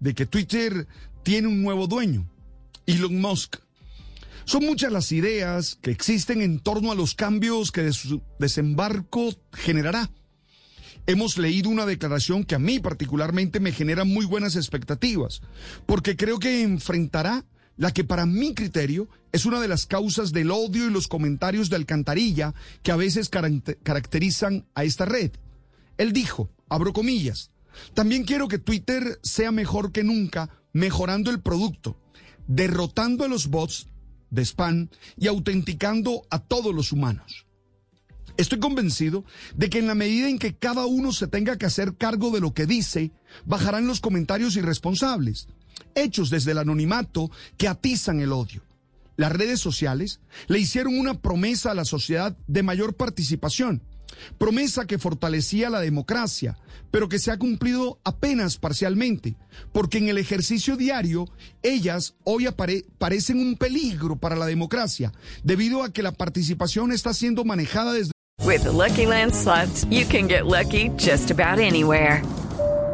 de que Twitter tiene un nuevo dueño, Elon Musk. Son muchas las ideas que existen en torno a los cambios que su desembarco generará. Hemos leído una declaración que a mí particularmente me genera muy buenas expectativas, porque creo que enfrentará la que para mi criterio es una de las causas del odio y los comentarios de alcantarilla que a veces caracterizan a esta red. Él dijo, abro comillas, también quiero que Twitter sea mejor que nunca, mejorando el producto, derrotando a los bots de spam y autenticando a todos los humanos. Estoy convencido de que en la medida en que cada uno se tenga que hacer cargo de lo que dice, bajarán los comentarios irresponsables, hechos desde el anonimato que atizan el odio. Las redes sociales le hicieron una promesa a la sociedad de mayor participación promesa que fortalecía la democracia, pero que se ha cumplido apenas parcialmente, porque en el ejercicio diario ellas hoy parecen un peligro para la democracia, debido a que la participación está siendo manejada desde With Lucky you can get lucky just about anywhere.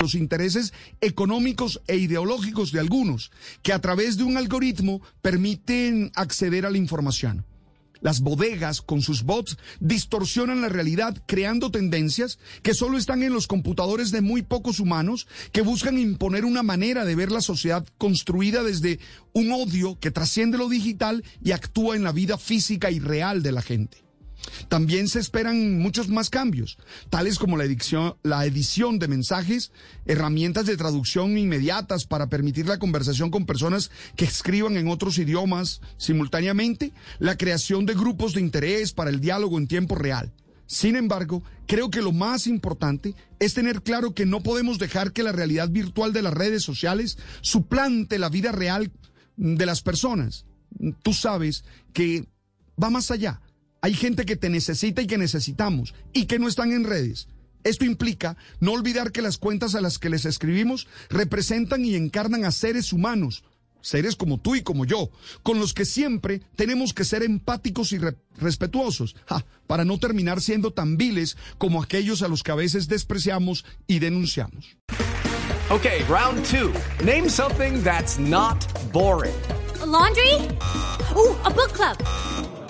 Los intereses económicos e ideológicos de algunos, que a través de un algoritmo permiten acceder a la información. Las bodegas con sus bots distorsionan la realidad creando tendencias que solo están en los computadores de muy pocos humanos que buscan imponer una manera de ver la sociedad construida desde un odio que trasciende lo digital y actúa en la vida física y real de la gente. También se esperan muchos más cambios, tales como la edición, la edición de mensajes, herramientas de traducción inmediatas para permitir la conversación con personas que escriban en otros idiomas simultáneamente, la creación de grupos de interés para el diálogo en tiempo real. Sin embargo, creo que lo más importante es tener claro que no podemos dejar que la realidad virtual de las redes sociales suplante la vida real de las personas. Tú sabes que va más allá hay gente que te necesita y que necesitamos y que no están en redes. Esto implica no olvidar que las cuentas a las que les escribimos representan y encarnan a seres humanos, seres como tú y como yo, con los que siempre tenemos que ser empáticos y respetuosos, para no terminar siendo tan viles como aquellos a los que a veces despreciamos y denunciamos. Okay, round two. Name something that's not boring. laundry? Uh, a book club.